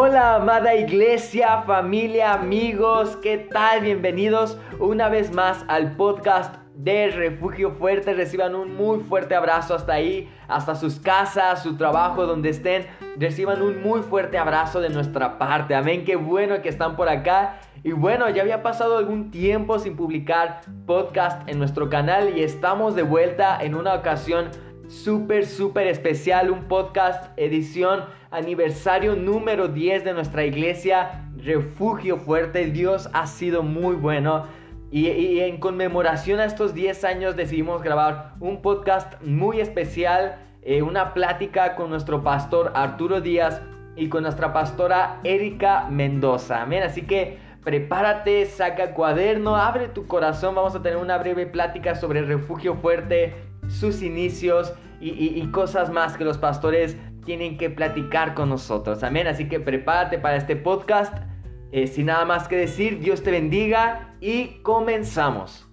Hola, amada iglesia, familia, amigos, ¿qué tal? Bienvenidos una vez más al podcast de Refugio Fuerte. Reciban un muy fuerte abrazo hasta ahí, hasta sus casas, su trabajo, donde estén. Reciban un muy fuerte abrazo de nuestra parte. Amén, qué bueno que están por acá. Y bueno, ya había pasado algún tiempo sin publicar podcast en nuestro canal y estamos de vuelta en una ocasión súper, súper especial, un podcast edición aniversario número 10 de nuestra iglesia, Refugio Fuerte. Dios ha sido muy bueno. Y, en conmemoración a estos 10 años decidimos grabar un podcast muy especial, eh, una plática con nuestro pastor Arturo Díaz y con nuestra pastora Erika Mendoza. Amén. Así que prepárate, saca cuaderno, abre tu corazón. Vamos a tener una breve plática sobre Refugio Fuerte, sus inicios y, cosas más que los pastores tienen que platicar con nosotros. Amén. Así que prepárate para este podcast. Eh, sin nada más que decir, Dios te bendiga y comenzamos.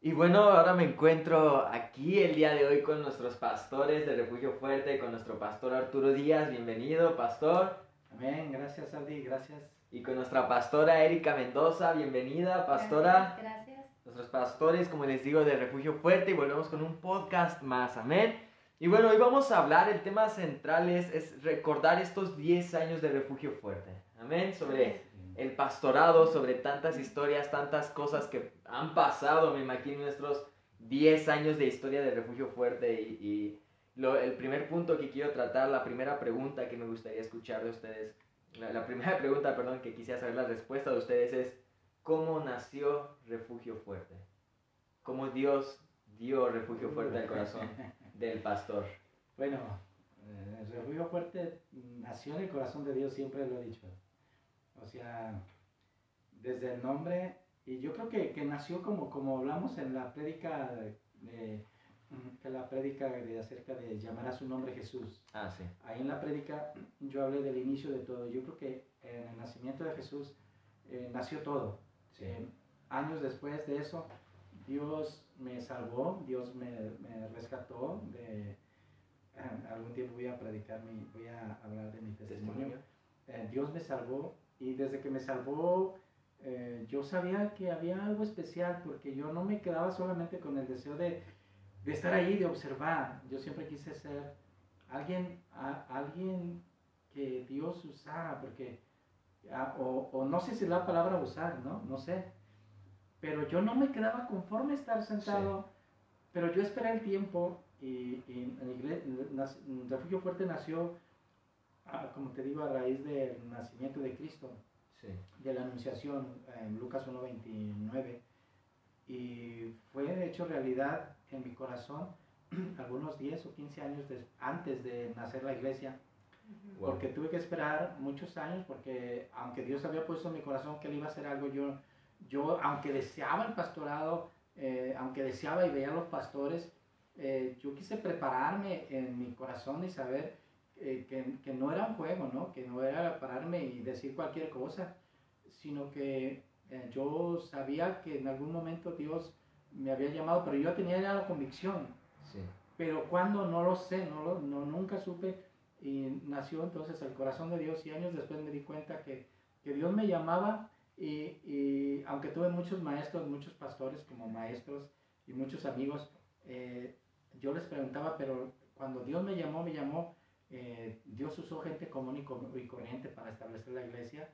Y bueno, ahora me encuentro aquí el día de hoy con nuestros pastores de Refugio Fuerte, con nuestro pastor Arturo Díaz. Bienvenido, pastor. Amén, gracias Aldi, gracias. Y con nuestra pastora Erika Mendoza, bienvenida, pastora. Gracias, gracias. Nuestros pastores, como les digo, de Refugio Fuerte y volvemos con un podcast más, amén. Y bueno, hoy vamos a hablar, el tema central es, es recordar estos 10 años de Refugio Fuerte, amén, sobre el pastorado, sobre tantas historias, tantas cosas que han pasado, me imagino, nuestros 10 años de historia de Refugio Fuerte y, lo, el primer punto que quiero tratar, la primera pregunta que me gustaría escuchar de ustedes la, primera pregunta, perdón, que quisiera saber la respuesta de ustedes es, ¿cómo nació Refugio Fuerte? ¿Cómo Dios dio Refugio Fuerte al corazón del pastor? Bueno, eh, Refugio Fuerte nació en el corazón de Dios, siempre lo he dicho. O sea, desde el nombre, y yo creo que, que nació como, como hablamos en la prédica de que la prédica de acerca de llamar a su nombre Jesús. Ah, sí. Ahí en la prédica yo hablé del inicio de todo. Yo creo que en el nacimiento de Jesús eh, nació todo. Eh, años después de eso, Dios me salvó, Dios me, me rescató de... Eh, algún tiempo voy a predicar, mi, voy a hablar de mi testimonio. Dios me salvó y desde que me salvó yo sabía que había algo especial porque yo no me quedaba solamente con el deseo de de estar ahí, de observar. Yo siempre quise ser alguien, alguien que Dios usara, porque, o, no sé si la palabra usar, ¿no? No sé. Pero yo no me quedaba conforme estar sentado, pero yo esperé el tiempo y, en la iglesia, Refugio Fuerte nació, ah, como te digo, a raíz del nacimiento de Cristo, de la anunciación en Lucas 1.29. Y fue hecho realidad en mi corazón algunos 10 o 15 años antes de nacer la iglesia. Porque tuve que esperar muchos años, porque aunque Dios había puesto en mi corazón que Él iba a hacer algo, yo, yo aunque deseaba el pastorado, eh, aunque deseaba y veía a los pastores, eh, yo quise prepararme en mi corazón y saber eh, que, que, no era un juego, ¿no? que no era pararme y decir cualquier cosa, sino que yo sabía que en algún momento Dios me había llamado, pero yo tenía ya la convicción. Pero cuando no lo sé, no, no nunca supe y nació entonces el corazón de Dios y años después me di cuenta que, que Dios me llamaba y, y, aunque tuve muchos maestros, muchos pastores como maestros y muchos amigos, eh, yo les preguntaba, pero cuando Dios me llamó, me llamó, eh, Dios usó gente común y, y corriente para establecer la iglesia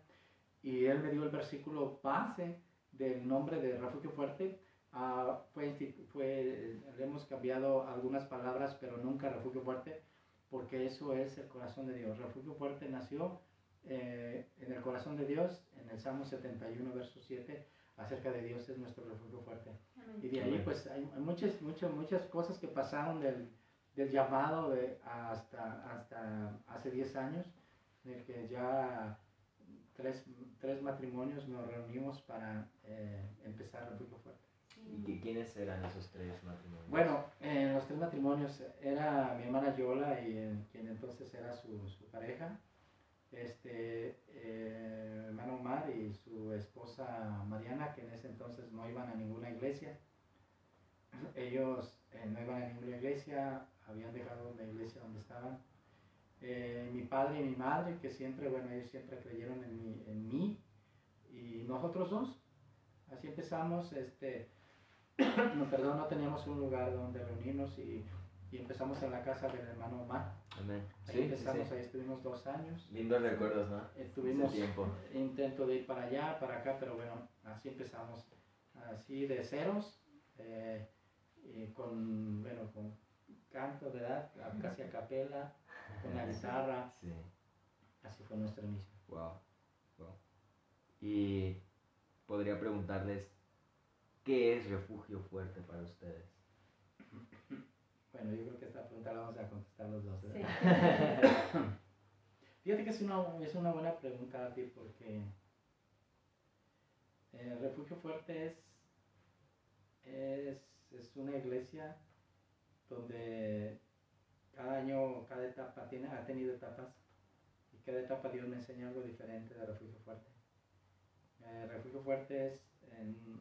y Él me dio el versículo base del nombre de Refugio Fuerte Uh, fue, fue, hemos cambiado algunas palabras, pero nunca refugio fuerte, porque eso es el corazón de Dios. Refugio fuerte nació eh, en el corazón de Dios, en el Salmo 71, verso 7, acerca de Dios es nuestro refugio fuerte. Y de ahí pues hay, muchas, muchas, muchas cosas que pasaron del, del llamado de hasta, hasta hace 10 años, en el que ya tres, tres matrimonios nos reunimos para eh, empezar refugio fuerte. ¿Y quiénes eran esos tres matrimonios? Bueno, en los tres matrimonios era mi hermana Yola y quien entonces era su, su pareja, este eh, hermano Omar y su esposa Mariana, que en ese entonces no iban a ninguna iglesia. ellos eh, no iban a ninguna iglesia, habían dejado la iglesia donde estaban. Eh, mi padre y mi madre, que siempre, bueno, ellos siempre creyeron en en mí y nosotros dos. Así empezamos, este, no, perdón, no teníamos un lugar donde reunirnos y, y empezamos en la casa del hermano Omar. Amén. Ahí Sí, empezamos, sí. ahí estuvimos dos años. Lindos recuerdos, ¿no? Eh, tuvimos tiempo. intento de ir para allá, para acá, pero bueno, así empezamos, así de ceros, eh, y con, bueno, con canto, ¿verdad? Casi a capela, con la guitarra, Sí. así fue nuestro inicio. Wow. wow. Y podría preguntarles, ¿qué es refugio fuerte para ustedes? Bueno, yo creo que esta pregunta la vamos a contestar los dos. Fíjate que es una, es una buena pregunta, Abdi, porque eh, Refugio Fuerte es, es, es una iglesia donde cada año, cada etapa tiene, ha tenido etapas y cada etapa Dios me enseña algo diferente de Refugio Fuerte. Eh, Refugio Fuerte es, en-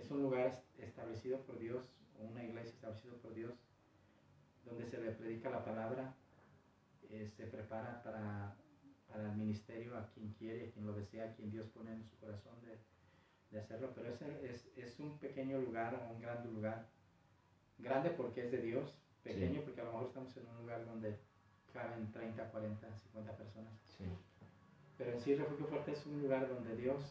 es, un lugar est- establecido por Dios, una iglesia establecida por Dios, donde se le predica la palabra, eh, se prepara para, para el ministerio a quien quiere, a quien lo desea, a quien Dios pone en su corazón de, de hacerlo, pero es, es, es un pequeño lugar un gran lugar, grande porque es de Dios, pequeño Sí. porque a lo mejor estamos en un lugar donde caben 30, 40, 50 personas. Sí. Pero en sí Refugio Fuerte es un lugar donde Dios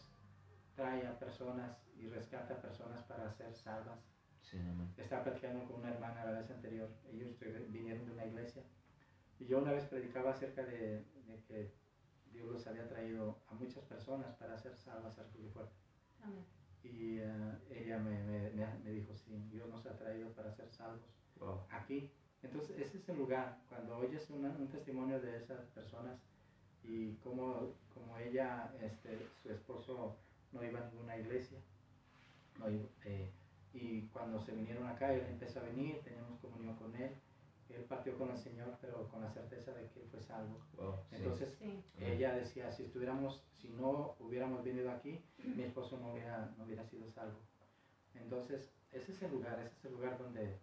trae a personas y rescata personas para ser salvas. Sí. Estaba platicando con una hermana la vez anterior, ellos vinieron de una iglesia y yo una vez predicaba acerca de, de que Dios los había traído a muchas personas para ser salvas a Refugio Fuerte. Amén. Y eh, ella me, me- me- me dijo, sí, Dios nos ha traído para ser salvos Wow. aquí. Entonces, ese es el lugar. Cuando oyes una- un testimonio de esas personas y cómo, como ella, este, su esposo no iba a ninguna iglesia, eh, y cuando se vinieron acá, él empezó a venir, teníamos comunión con él, él partió con el Señor, pero con la certeza de que él fue salvo. Wow. Entonces, Sí. ella decía, si estuviéramos, si no hubiéramos venido aquí, mi esposo no hubiera, no hubiera sido salvo. Entonces, ese es el lugar, ese es el lugar donde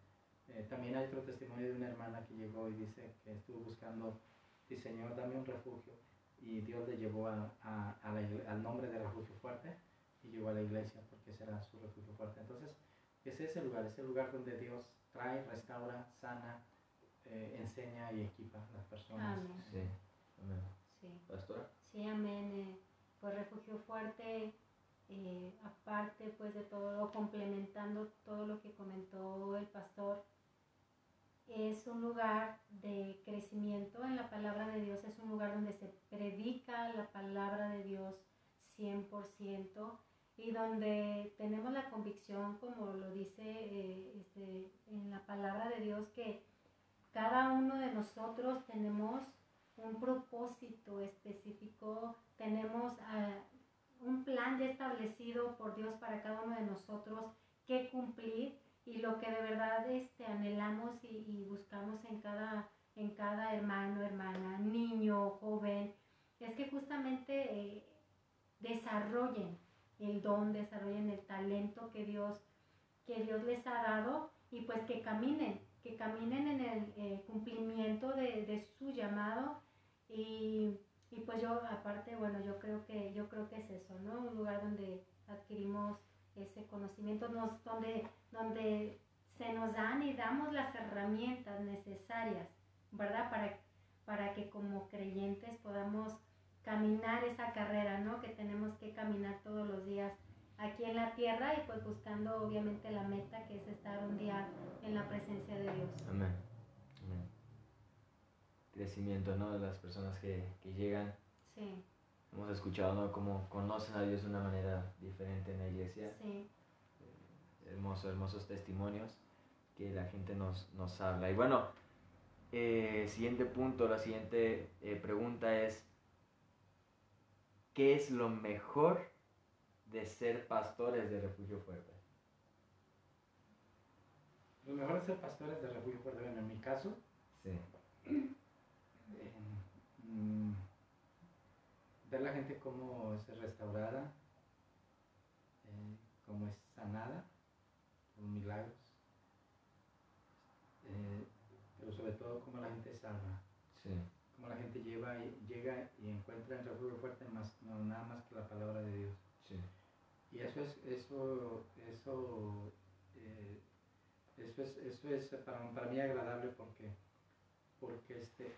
eh, también hay otro testimonio de una hermana que llegó y dice que estuvo buscando, dice, Señor, dame un refugio. Y Dios le llevó a, a- a la al nombre de refugio fuerte y llegó a la iglesia porque ese era su refugio fuerte. Entonces, ese es el lugar, es el lugar donde Dios trae, restaura, sana, eh, enseña y equipa a las personas. Amén. Sí. Amén. Sí. Pastora. Sí, amén. eh, pues refugio fuerte, eh, aparte pues de todo, complementando todo lo que comentó el pastor, es un lugar de crecimiento en la palabra de Dios, es un lugar donde se predica la palabra de Dios 100% y donde tenemos la convicción, como lo dice eh, este, en la palabra de Dios, que cada uno de nosotros tenemos un propósito específico, tenemos ah, un plan ya establecido por Dios para cada uno de nosotros que cumplir y lo que de verdad este, anhelamos y, buscamos en cada, en cada hermano, hermana, niño, joven, es que justamente eh, desarrollen el don, desarrollen el talento que Dios, que Dios les ha dado y pues que caminen, que caminen en el eh, cumplimiento de, de su llamado y, y pues yo aparte, bueno, yo creo que yo creo que es eso, ¿no? Un lugar donde adquirimos ese conocimiento, nos, donde, donde se nos dan y damos las herramientas necesarias, ¿verdad? Para, para que como creyentes podamos caminar esa carrera, ¿no? Que tenemos que caminar todos los días aquí en la tierra y pues buscando obviamente la meta que es estar un día en la presencia de Dios. Amén. Amén. Crecimiento, ¿no? De las personas que, que llegan. Sí, Hemos escuchado, ¿no? Cómo conocen a Dios de una manera diferente en la iglesia. sí, Hermosos, hermosos testimonios que la gente nos, nos habla. Y bueno, eh, siguiente punto, la siguiente eh, pregunta es, ¿qué es lo mejor de ser pastores de Refugio Fuerte? Lo mejor de ser pastores de Refugio Fuerte, bueno, en mi caso. Sí. Eh, la gente cómo es restaurada, eh, cómo es sanada con milagros, eh, pero sobre todo cómo la gente sana, sí. cómo la gente lleva, llega y encuentra en refugio fuerte más, no nada más que la palabra de Dios. Y eso es, eso, eso, eh, eso es, eso es para, para, mí agradable porque, porque este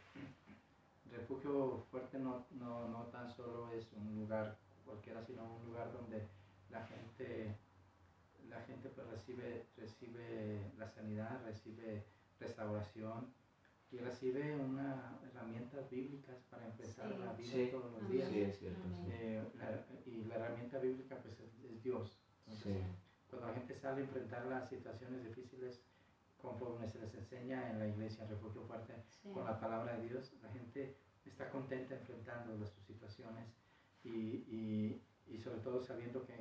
refugio fuerte no, no, no tan solo es un lugar cualquiera, sino un lugar donde la gente, la gente pues recibe, recibe la sanidad, recibe restauración y recibe unas herramientas bíblicas para empezar la vida todos los días. Eh, y la herramienta bíblica pues es, Dios. cuando la gente sale a enfrentar las situaciones difíciles, conforme se les enseña en la iglesia Refugio Fuerte, con la palabra de Dios, la gente está contenta enfrentando sus situaciones y, y, sobre todo sabiendo que,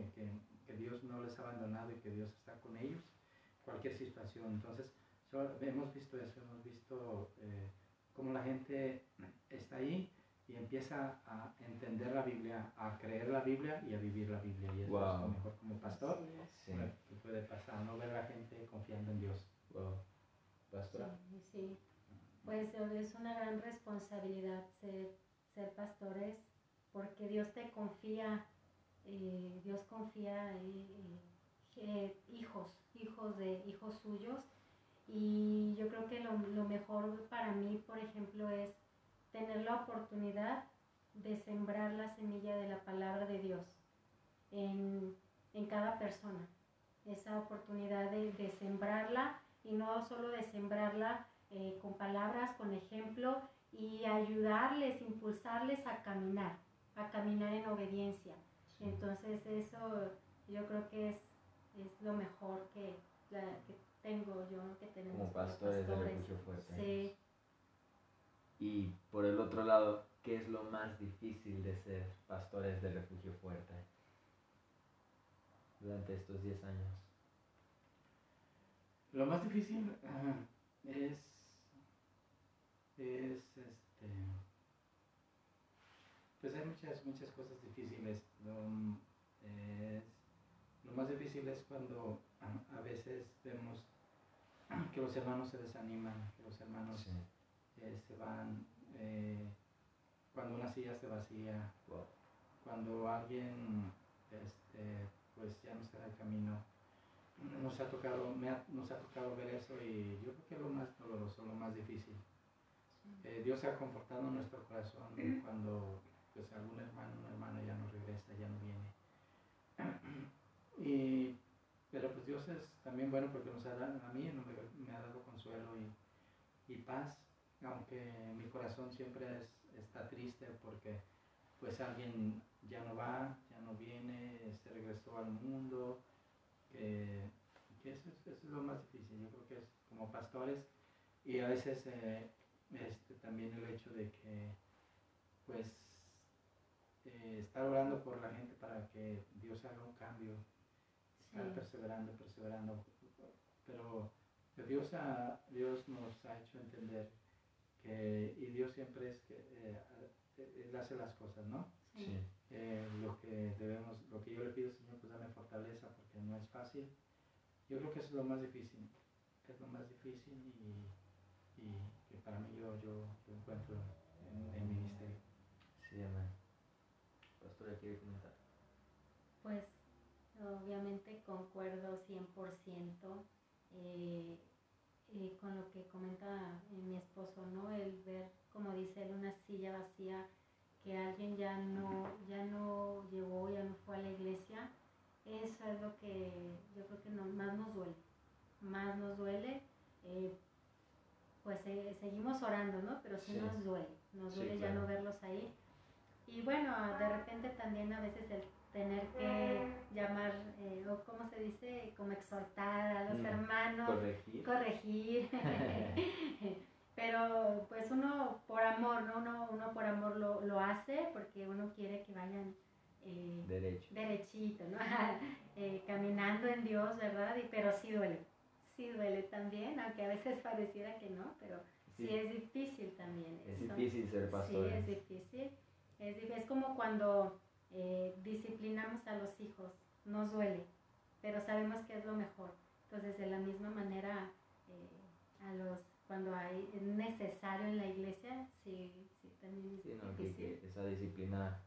que, Dios no les ha abandonado y que Dios está con ellos, cualquier situación. Entonces, hemos visto eso, hemos visto eh, cómo la gente está ahí y empieza a entender la Biblia, a creer la Biblia y a vivir la Biblia. Y eso es lo mejor como pastor sí. que puede pasar, no ver a la gente confiando en Dios. Wow. Pastora. Sí, sí. Pues es una gran responsabilidad ser, ser pastores porque Dios te confía, eh, Dios confía eh, eh, hijos, hijos de hijos suyos. Y yo creo que lo, mejor para mí, por ejemplo, es tener la oportunidad de sembrar la semilla de la palabra de Dios en, cada persona. Esa oportunidad de, sembrarla y no solo de sembrarla con palabras, con ejemplo y ayudarles, impulsarles a caminar a caminar en obediencia. Entonces eso yo creo que es, es lo mejor que, que tengo yo, que tenemos como pastores, de refugio fuerte. Sí. Y por el otro lado, ¿qué es lo más difícil de ser pastores de refugio fuerte durante estos 10 años? Lo más difícil es, es este, pues hay muchas, muchas cosas difíciles. Lo, más difícil es cuando a, veces vemos que los hermanos se desaniman, que los hermanos eh, se van, eh, cuando una silla se vacía, cuando alguien este, pues ya no está en el camino. Nos ha tocado, nos ha tocado ver eso y yo creo que es lo más doloroso, lo más difícil. Eh, Dios se ha confortado en nuestro corazón cuando pues algún hermano o hermana ya no regresa, ya no viene. y, pero pues Dios es también bueno porque nos ha dado, a mí me, ha dado consuelo y, y, paz, aunque mi corazón siempre es, está triste porque pues alguien ya no va, ya no viene, se regresó al mundo, que, eso, es, lo más difícil, yo creo que es como pastores y a veces eh, este, también el hecho de que pues eh, estar orando por la gente para que Dios haga un cambio, estar perseverando, perseverando. Pero Dios, Dios nos ha hecho entender que, y Dios siempre es que eh, Él hace las cosas, ¿no? Sí. Eh, lo que debemos, lo que yo le pido, Señor, pues dame fortaleza porque no es fácil. Yo creo que eso es lo más difícil, es lo más difícil y, y que para mí yo, yo, encuentro en, en ministerio. Sí, amén comentar? Pues obviamente concuerdo 100% eh, eh, con lo que comenta eh, mi esposo, ¿no? El ver, como dice él, una silla vacía que alguien ya no, ya no llegó, ya no fue a la iglesia, eso es lo que yo creo que más nos duele, más nos duele. pues seguimos orando, ¿no? Pero sí, nos duele, nos duele ya no verlos ahí y bueno, de repente también a veces el tener que llamar, eh, o cómo se dice, como exhortar a los mm, hermanos, corregir. corregir. Pero pues uno por amor, ¿no? Uno, uno por amor lo, lo hace porque uno quiere que vayan eh, Derecho. derechito, ¿no? eh, caminando en Dios, ¿verdad? Y, pero sí duele, sí duele también, aunque a veces pareciera que no, pero sí, es difícil también. Es difícil ser pastor. Sí, es difícil. Es, es como cuando eh, disciplinamos a los hijos, nos duele, pero sabemos que es lo mejor. Entonces, de la misma manera, eh, a, los, cuando hay, es necesario en la iglesia, sí, sí, también es Sí, no, difícil. que esa disciplina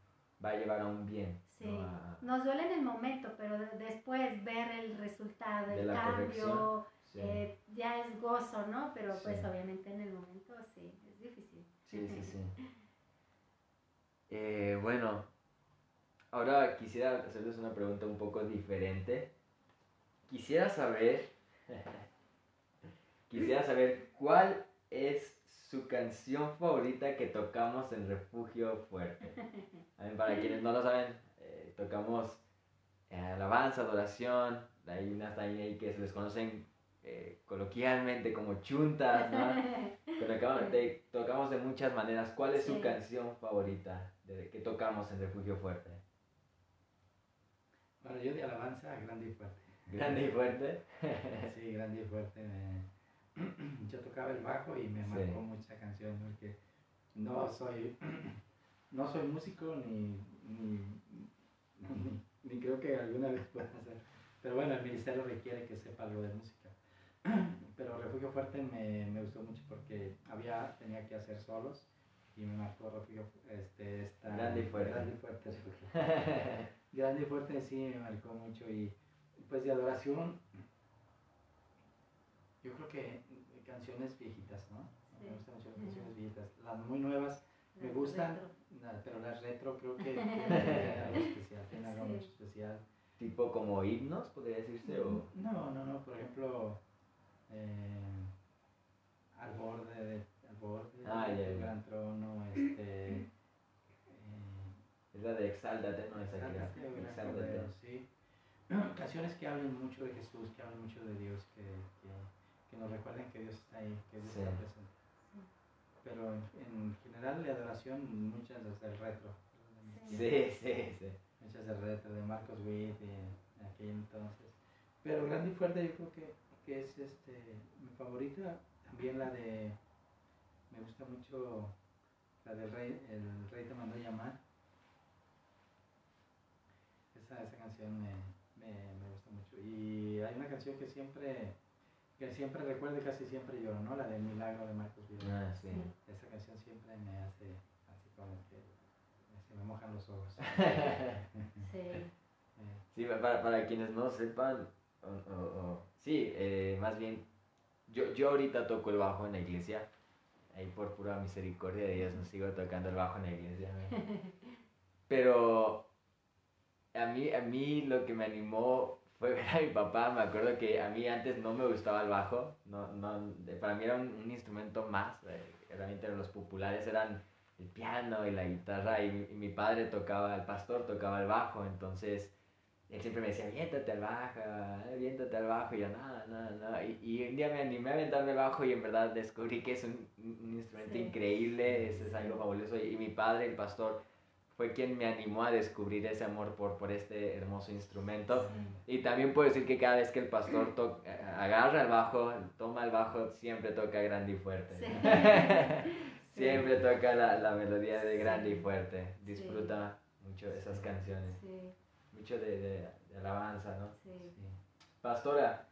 va a llevar a un bien. Sí, ¿no? A- nos duele en el momento, pero de- después ver el resultado, el cambio, sí. eh, ya es gozo, ¿no? Pero pues obviamente en el momento sí, es difícil. Sí, sí, sí. Eh, bueno, ahora quisiera hacerles una pregunta un poco diferente. Quisiera saber, quisiera saber cuál es su canción favorita que tocamos en Refugio Fuerte. Para quienes no lo saben, eh, tocamos eh, alabanza, adoración, hay unas también ahí que se les conocen eh, coloquialmente como chuntas, ¿no? Pero acabamos- te- tocamos de muchas maneras. ¿Cuál es su canción favorita de, que tocamos en Refugio Fuerte? Bueno, yo de alabanza, grande y fuerte. Grande y fuerte. Sí, grande y fuerte. Yo tocaba el bajo y me Sí. marcó mucha canción porque no soy, no soy músico ni, ni, ni, ni creo que alguna vez pueda hacer. Pero bueno, el ministerio requiere que sepa algo de música. Pero Refugio Fuerte me, me gustó mucho porque había, tenía que hacer solos y me marcó Refugio este, esta, Grande y fuerte. Grande y fuerte. Grande y fuerte sí me marcó mucho y pues de adoración yo creo que canciones viejitas, ¿no? Me gustan mucho las canciones viejitas. Las muy nuevas me gustan, pero las retro creo que tienen algo especial, tienen algo Sí. mucho especial. tipo como himnos, podría decirse. O... No, no, no, por ejemplo, eh, al borde, de, al borde Ah, ya, del ya. gran trono, este... Es la de Exáltate, ¿no? Esa que era. Exáltate, sí. Canciones que hablen mucho de Jesús, que hablen mucho de Dios, que, que, que nos recuerden que Dios está ahí, que Dios Sí. está presente. Pero en, en general de adoración, muchas del retro. Sí, sí, sí. Muchas del retro, de Marcos Witt en aquel entonces. Pero Grande y Fuerte yo creo que, que es este, mi favorita. También la de, me gusta mucho la del Rey, El Rey te mandó llamar. Esa, esa canción me, me, me gusta mucho. Y hay una canción que siempre, que siempre recuerdo y casi siempre lloro, ¿no? La del Milagro de Marcos Witt. Ah, sí. Esa canción siempre me hace así como que se me mojan los ojos. Sí. Eh, Sí, para, para quienes no sepan, o- o- o- sí, eh, más bien, yo, yo ahorita toco el bajo en la iglesia, ahí por pura misericordia de Dios no sigo tocando el bajo en la iglesia. Pero a mí, a mí lo que me animó fue ver a mi papá, me acuerdo que a mí antes no me gustaba el bajo, no, no, para mí era un, un instrumento más, eh, realmente los populares eran el piano y la guitarra y mi, y mi padre tocaba, el pastor tocaba el bajo, entonces él siempre me decía, aviéntate al bajo, aviéntate al bajo, y yo, no, no, no, y, y un día me animé a aventarme al bajo y en verdad descubrí que es un, un instrumento Sí. increíble, es, es algo fabuloso, y, mi padre, el pastor, fue quien me animó a descubrir ese amor por, por este hermoso instrumento. Y también puedo decir que cada vez que el pastor to- agarra el bajo, toma el bajo, siempre toca grande y fuerte. Sí. siempre toca la, la melodía de grande y Sí. fuerte. Disfruta mucho esas Sí. canciones. Sí, Mucho de, de- de alabanza, ¿no? sí. sí. Pastora,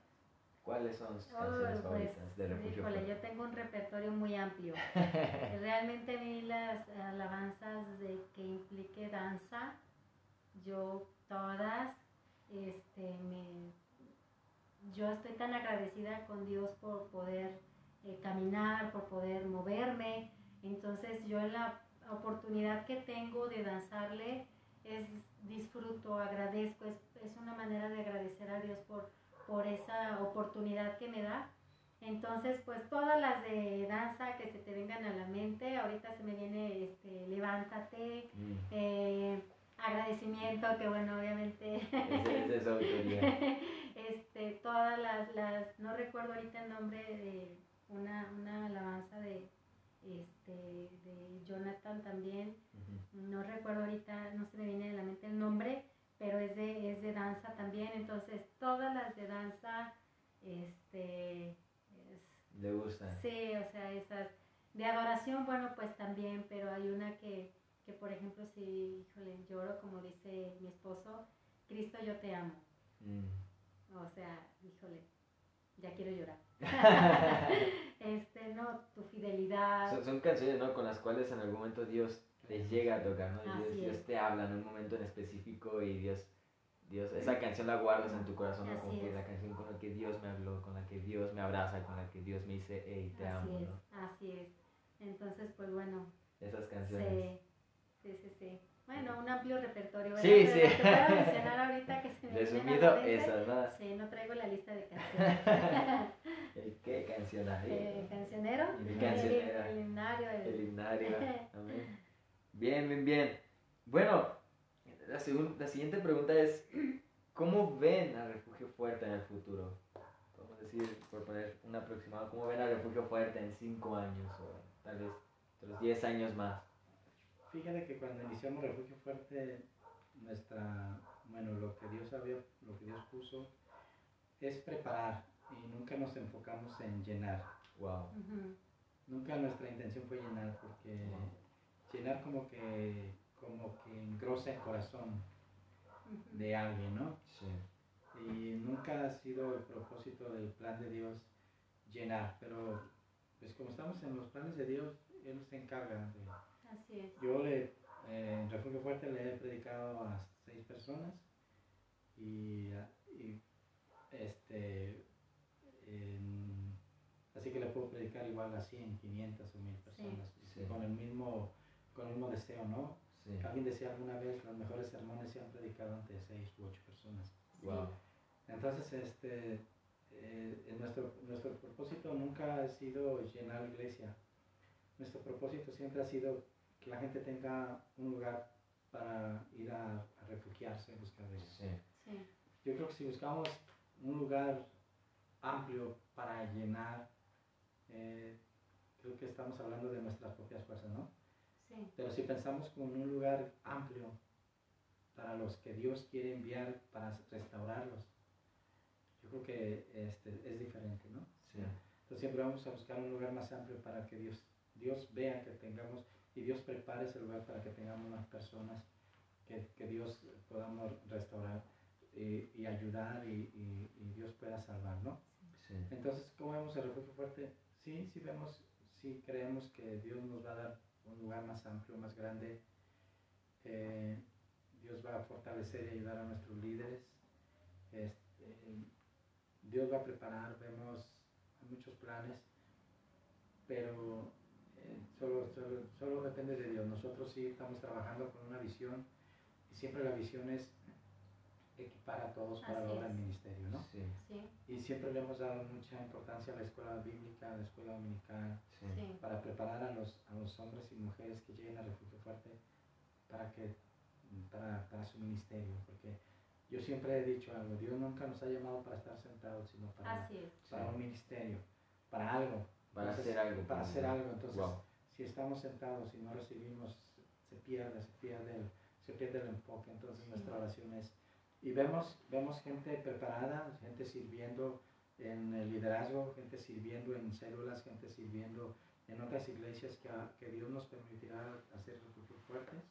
¿cuáles son sus Oh, canciones pues, favoritas de Refugio híjole, yo tengo un repertorio muy amplio. Realmente a mí las alabanzas de que implique danza, yo todas, este, me, yo estoy tan agradecida con Dios por poder eh, caminar, por poder moverme. Entonces yo en la oportunidad que tengo de danzarle es disfruto, agradezco, es, es una manera de agradecer a Dios por, por esa oportunidad que me da. Entonces, pues todas las de danza que se te vengan a la mente, ahorita se me viene este, levántate, Mm, eh, agradecimiento, que bueno, obviamente ese- ese es este, todas las, las, no recuerdo ahorita el nombre de una, una alabanza de, este, de Jonathan también, Ujú. no recuerdo ahorita, no se me viene a la mente el nombre, pero es de, es de danza también, entonces todas las de danza, este, es- Le gusta. sí, o sea, esas, de adoración, bueno, pues también, pero hay una que, que por ejemplo, si, híjole, lloro, como dice mi esposo, Cristo, yo te amo. Mm, O sea, híjole, ya quiero llorar. este, no, tu fidelidad. Son, son canciones, ¿no? Con las cuales en algún momento Dios te llega a tocar, ¿no? Dios, Dios te habla en un momento en específico y Dios, Dios, esa canción la guardas en tu corazón, ¿no? Como que es. la canción con la que Dios me habló, con la que Dios me abraza, con la que Dios me dice, hey, te así amo, es, ¿no? así es. Entonces, pues bueno, Esas canciones. sí, sí, sí, sí. Bueno, un amplio repertorio. ¿verdad? Sí, Pero sí. mencionar ahorita que se me Resumido, esas, ¿no? Sí, no traigo la lista de canciones. El qué canción hay. Eh, cancionero. El cancionero. El, el himnario. el- El himnario. Amén. Bien, bien, bien. Bueno, la, segun- la siguiente pregunta es, ¿cómo ven a Refugio Fuerte en el futuro? Vamos a decir, por poner un aproximado, ¿cómo ven a Refugio Fuerte en 5 años o tal vez otros 10 años más? Fíjate que cuando iniciamos Refugio Fuerte, nuestra, bueno, lo que Dios había, lo que Dios puso es preparar y nunca nos enfocamos en llenar. Wow. Ujú, Nunca nuestra intención fue llenar porque llenar como que, como que engrosa el corazón de alguien, ¿no? Sí. Y nunca ha sido el propósito del plan de Dios llenar, pero pues como estamos en los planes de Dios, Él se encarga de, Así es. Yo le, eh, en Refugio Fuerte le he predicado a seis personas y, y, este, en- así que le puedo predicar igual a 100, 500 o 1000 personas Sí. con el mismo con el mismo deseo, ¿no? Sí. Alguien decía alguna vez, los mejores sermones se han predicado ante seis u ocho personas. Wow. Entonces, este, eh, en nuestro, nuestro propósito nunca ha sido llenar la iglesia. Nuestro propósito siempre ha sido que la gente tenga un lugar para ir a, a refugiarse, buscar de Dios. Sí. Sí. Yo creo que si buscamos un lugar amplio para llenar, eh, creo que estamos hablando de nuestras propias fuerzas, ¿no? Sí. Pero si pensamos como en un lugar amplio para los que Dios quiere enviar para restaurarlos, yo creo que este, es diferente, ¿no? Sí. Entonces siempre vamos a buscar un lugar más amplio para que Dios, Dios vea que tengamos y Dios prepare ese lugar para que tengamos más personas que, que Dios podamos restaurar y, y ayudar y, y- y Dios pueda salvar, ¿no? Sí. Entonces, ¿cómo vemos el refugio fuerte? Sí, sí vemos, sí creemos que Dios nos va a dar un lugar más amplio, más grande. Dios va a fortalecer y ayudar a nuestros líderes. Este, Dios va a preparar, vemos muchos planes, pero eh, solo, solo, solo depende de Dios. Nosotros sí estamos trabajando con una visión y siempre la visión es equipar a todos para Así del es. ministerio, ¿no? Sí. Sí. Y siempre le hemos dado mucha importancia a la escuela bíblica, a la escuela dominical, Sí. Sí. para preparar a los, a los hombres y mujeres que lleguen a Refugio Fuerte para, que, para, para su ministerio. Porque yo siempre he dicho algo, Dios nunca nos ha llamado para estar sentados, sino para, Así es. para un ministerio, para algo. Para Entonces, hacer algo. Para hacer algo. Entonces, Wow. si estamos sentados y no recibimos, se pierde, se pierde el, se pierde el enfoque. Entonces Sí. nuestra oración es, y vemos, vemos gente preparada, gente sirviendo en el liderazgo, gente sirviendo en células, gente sirviendo en otras iglesias que, a- que Dios nos permitirá hacer refugios fuertes.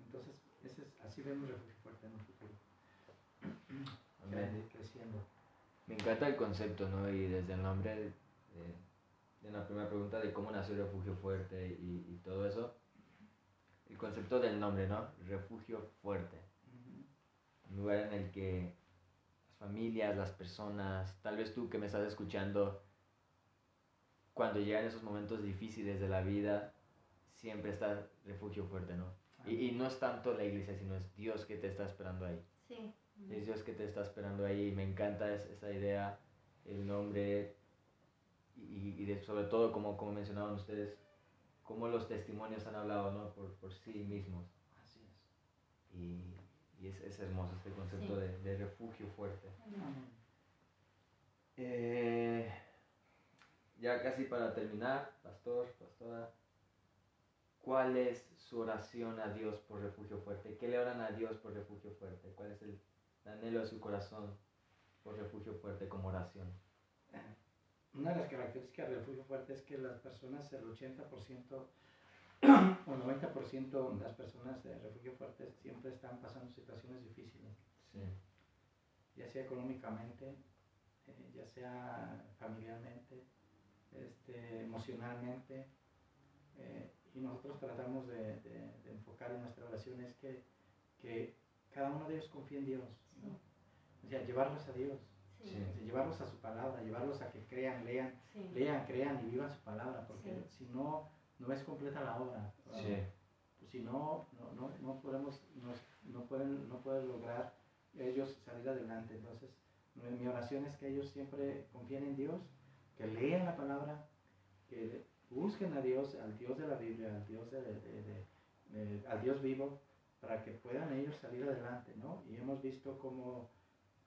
Entonces, ese es, así vemos refugio fuerte en el futuro. Amén. Creciendo. Me encanta el concepto, ¿no? Y desde el nombre de, de la primera pregunta de cómo nació Refugio Fuerte y, y todo eso, el concepto del nombre, ¿no? Refugio Fuerte. Un lugar en el que las familias, las personas, tal vez tú que me estás escuchando, cuando llegan esos momentos difíciles de la vida, siempre está Refugio Fuerte, ¿no? Y, y no es tanto la iglesia, sino es Dios que te está esperando ahí. Sí. Es Dios que te está esperando ahí y me encanta es- esa idea, el nombre y, y de- sobre todo como, como mencionaban ustedes, cómo los testimonios han hablado ¿no? por, por sí mismos. Así es. Y, y es, es hermoso este concepto Sí. de, de refugio fuerte. Eh, ya casi para terminar, pastor, pastora, ¿cuál es su oración a Dios por refugio fuerte? ¿Qué le oran a Dios por refugio fuerte? ¿Cuál es el anhelo de su corazón por refugio fuerte como oración? Una de las características del refugio fuerte es que las personas, el 80% o 90% de las personas de refugio fuerte siempre están pasando situaciones difíciles, Sí, ya sea económicamente, eh, ya sea familiarmente, este, emocionalmente. Eh, y nosotros tratamos de, enfocar en nuestra oración es que, que, cada uno de ellos confíe en Dios. O sea, llevarlos a Dios. llevarlos a su palabra, llevarlos a que crean, lean, lean, crean y vivan su palabra, porque si no, no es completa la obra. Pues si no, no, no, no podemos, no, pueden, no pueden lograr ellos salir adelante. Entonces, mi oración es que ellos siempre confíen en Dios, que lean la palabra, que busquen a Dios, al Dios de la Biblia, al Dios, de, al Dios vivo, para que puedan ellos salir adelante, ¿no? Y hemos visto cómo,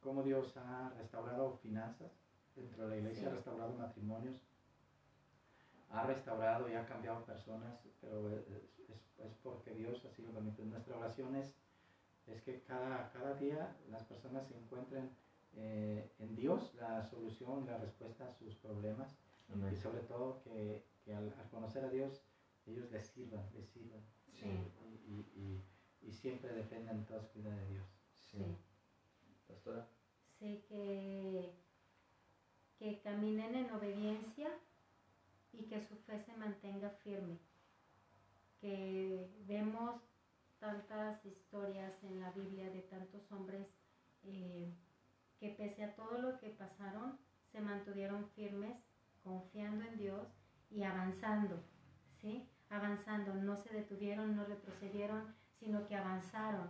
cómo Dios ha restaurado finanzas dentro de la iglesia, ha restaurado matrimonios, ha restaurado y ha cambiado personas, pero es, es, porque Dios así lo permite. Nuestra oración es, es que cada, cada día las personas se encuentren eh, en Dios la solución, la respuesta a sus problemas y sobre todo que, que al, conocer a Dios ellos les sirvan, les sirvan y, y, siempre dependan toda su vida de Dios. Sí. Pastora. Sí, que, que caminen en obediencia y que su fe se mantenga firme. Que vemos tantas historias en la Biblia de tantos hombres eh, que pese a todo lo que pasaron, se mantuvieron firmes, confiando en Dios y avanzando, ¿sí? Avanzando, no se detuvieron, no retrocedieron, sino que avanzaron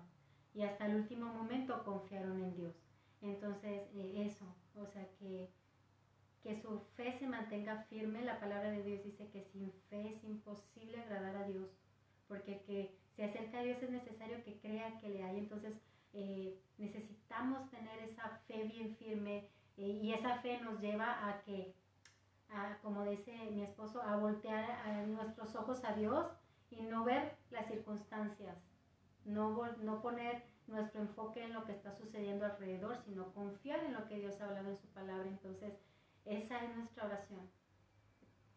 y hasta el último momento confiaron en Dios. Entonces, eh, eso, o sea, que, que su fe se mantenga firme. La palabra de Dios dice que sin fe es imposible agradar a Dios, porque el que se acerca a Dios es necesario que crea que le hay. Entonces, eh, necesitamos tener esa fe bien firme eh, y esa fe nos lleva a que, como dice mi esposo, a voltear a nuestros ojos a Dios y no ver las circunstancias, no, no poner nuestro enfoque en lo que está sucediendo alrededor, sino confiar en lo que Dios ha hablado en su palabra. Entonces, esa es nuestra oración.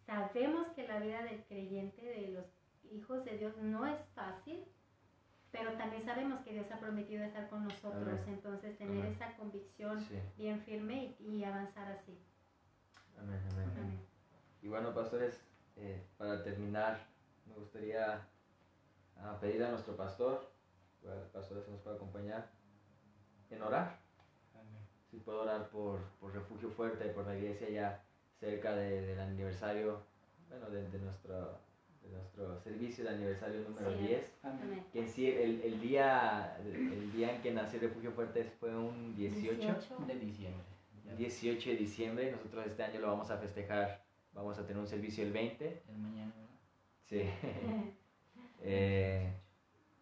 Sabemos que la vida del creyente, de los hijos de Dios, no es fácil, pero también sabemos que Dios ha prometido estar con nosotros, entonces tener esa convicción bien firme y, avanzar así. Amén, amén. Y bueno, pastores, eh, para terminar, me gustaría ah, pedir a nuestro pastor, el pastor se nos puede acompañar, en orar. Si puedo orar por, por Refugio Fuerte, por la iglesia ya cerca del aniversario, bueno, de, de nuestra nuestro servicio de aniversario número 10. Que en sí, el, el, día, el día en que nació Refugio Fuerte fue un 18, de diciembre. 18 de diciembre. Nosotros este año lo vamos a festejar. Vamos a tener un servicio el 20. El mañana. Sí. eh,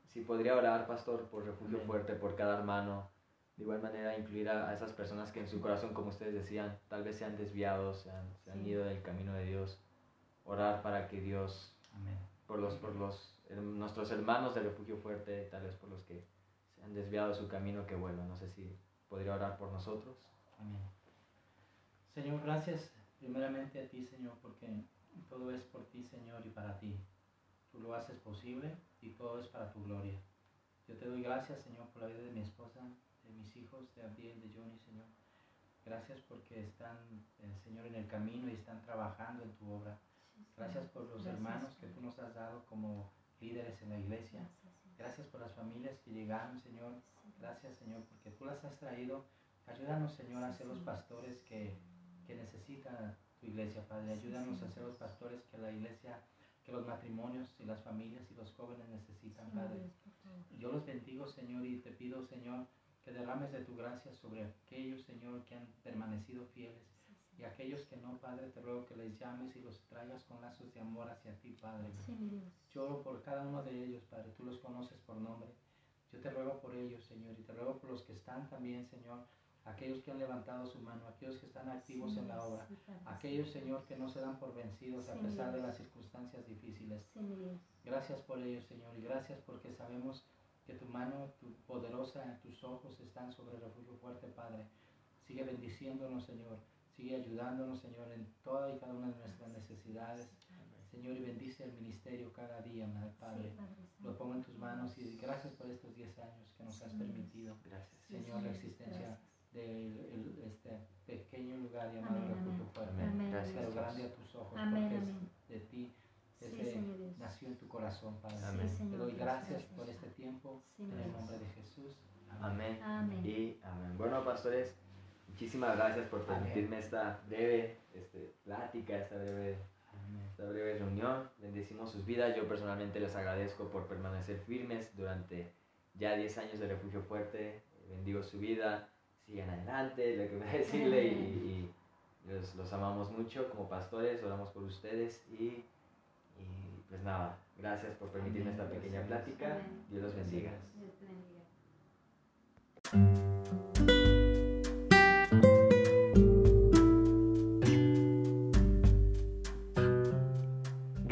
si podría orar, pastor, por Refugio Fuerte, por cada hermano. De igual manera, incluir a, esas personas que en su corazón, como ustedes decían, tal vez se han desviado, se han, se han ido del camino de Dios. Orar para que Dios por los, por los, nuestros hermanos de Refugio Fuerte, tal vez por los que se han desviado de su camino, que bueno, no sé si podría orar por nosotros. Amén. Señor, gracias primeramente a ti, Señor, porque todo es por ti, Señor, y para ti. Tú lo haces posible y todo es para tu gloria. Yo te doy gracias, Señor, por la vida de mi esposa, de mis hijos, de Abdiel, de Johnny, Señor. Gracias porque están, eh, Señor, en el camino y están trabajando en tu obra. Gracias por los hermanos que tú nos has dado como líderes en la iglesia. Gracias por las familias que llegaron, Señor. Gracias, Señor, porque tú las has traído. Ayúdanos, Señor, a ser los pastores que, que necesita tu iglesia, Padre. Ayúdanos a ser los pastores que la iglesia, que los matrimonios y las familias y los jóvenes necesitan, Padre. Yo los bendigo, Señor, y te pido, Señor, que derrames de tu gracia sobre aquellos, Señor, que han permanecido fieles. Y aquellos que no, Padre, te ruego que les llames y los traigas con lazos de amor hacia ti, Padre. Yo por cada uno de ellos, Padre, tú los conoces por nombre. Yo te ruego por ellos, Señor, y te ruego por los que están también, Señor, aquellos que han levantado su mano, aquellos que están activos en la obra, aquellos, Señor, que no se dan por vencidos a pesar de las circunstancias difíciles. Gracias por ellos, Señor, y gracias porque sabemos que tu mano, tu poderosa, tus ojos están sobre el refugio fuerte, Padre. Sigue bendiciéndonos, Señor. Sigue ayudándonos, Señor, en toda y cada una de nuestras necesidades. Señor, y bendice el ministerio cada día, Padre. Lo pongo en tus manos y gracias por estos 10 años que nos has permitido. Gracias. Señor, la existencia de este pequeño lugar llamado refugio fuerte. Amén, Gracias, grande a tus ojos, Amén, porque amén. es de ti, Sí, ese Señor Dios. nació en tu corazón, Padre. Amén. Sí, Te doy Dios, gracias por este tiempo, Sí, en el nombre de Jesús. Amén. Amén. Y amén. Bueno, pastores, muchísimas gracias por permitirme esta breve este, plática, esta breve, Amén. esta breve reunión. Bendecimos sus vidas. Yo personalmente les agradezco por permanecer firmes durante ya 10 años de Refugio Fuerte. Bendigo su vida. Sigan adelante, lo que voy a decirle. Y, y los, los amamos mucho como pastores. Oramos por ustedes. Y, y pues nada, gracias por permitirme esta pequeña plática. Dios los bendiga. Dios te bendiga.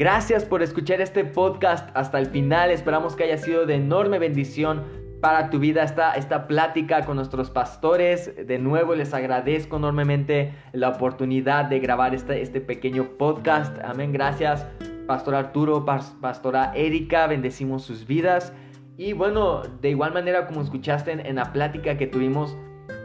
Gracias por escuchar este podcast hasta el final. Esperamos que haya sido de enorme bendición para tu vida esta, esta plática con nuestros pastores. De nuevo les agradezco enormemente la oportunidad de grabar este, este pequeño podcast. Amén. Gracias, Pastor Arturo, Pas- Pastora Erika. Bendecimos sus vidas. Y bueno, de igual manera como escuchaste en, la plática que tuvimos,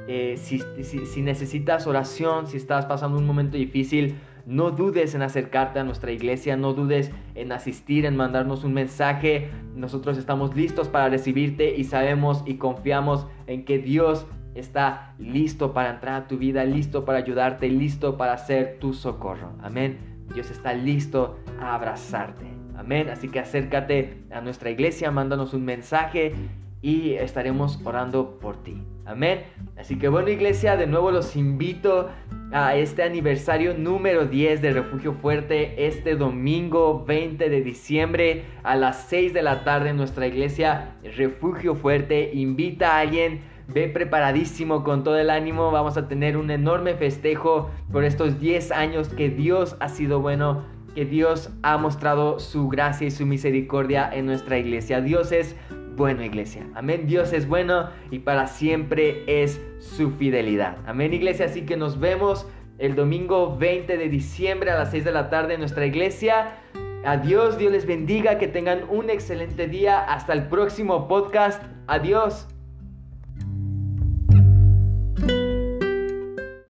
eh, si- si necesitas oración, si estás pasando un momento difícil, no dudes en acercarte a nuestra iglesia, no dudes en asistir, en mandarnos un mensaje. Nosotros estamos listos para recibirte y sabemos y confiamos en que Dios está listo para entrar a tu vida, listo para ayudarte, listo para ser tu socorro. Amén. Dios está listo a abrazarte. Amén. Así que acércate a nuestra iglesia, mándanos un mensaje y estaremos orando por ti. Amén. Así que bueno iglesia, de nuevo los invito a este aniversario número 10 de Refugio Fuerte este domingo 20 de diciembre a las 6 de la tarde en nuestra iglesia Refugio Fuerte. Invita a alguien, ve preparadísimo con todo el ánimo. Vamos a tener un enorme festejo por estos 10 años que Dios ha sido bueno, que Dios ha mostrado su gracia y su misericordia en nuestra iglesia. Dios es bueno, iglesia. Amén. Dios es bueno y para siempre es su fidelidad. Amén, iglesia. Así que nos vemos el domingo 20 de diciembre a las 6 de la tarde en nuestra iglesia. Adiós, Dios les bendiga, que tengan un excelente día. Hasta el próximo podcast. Adiós.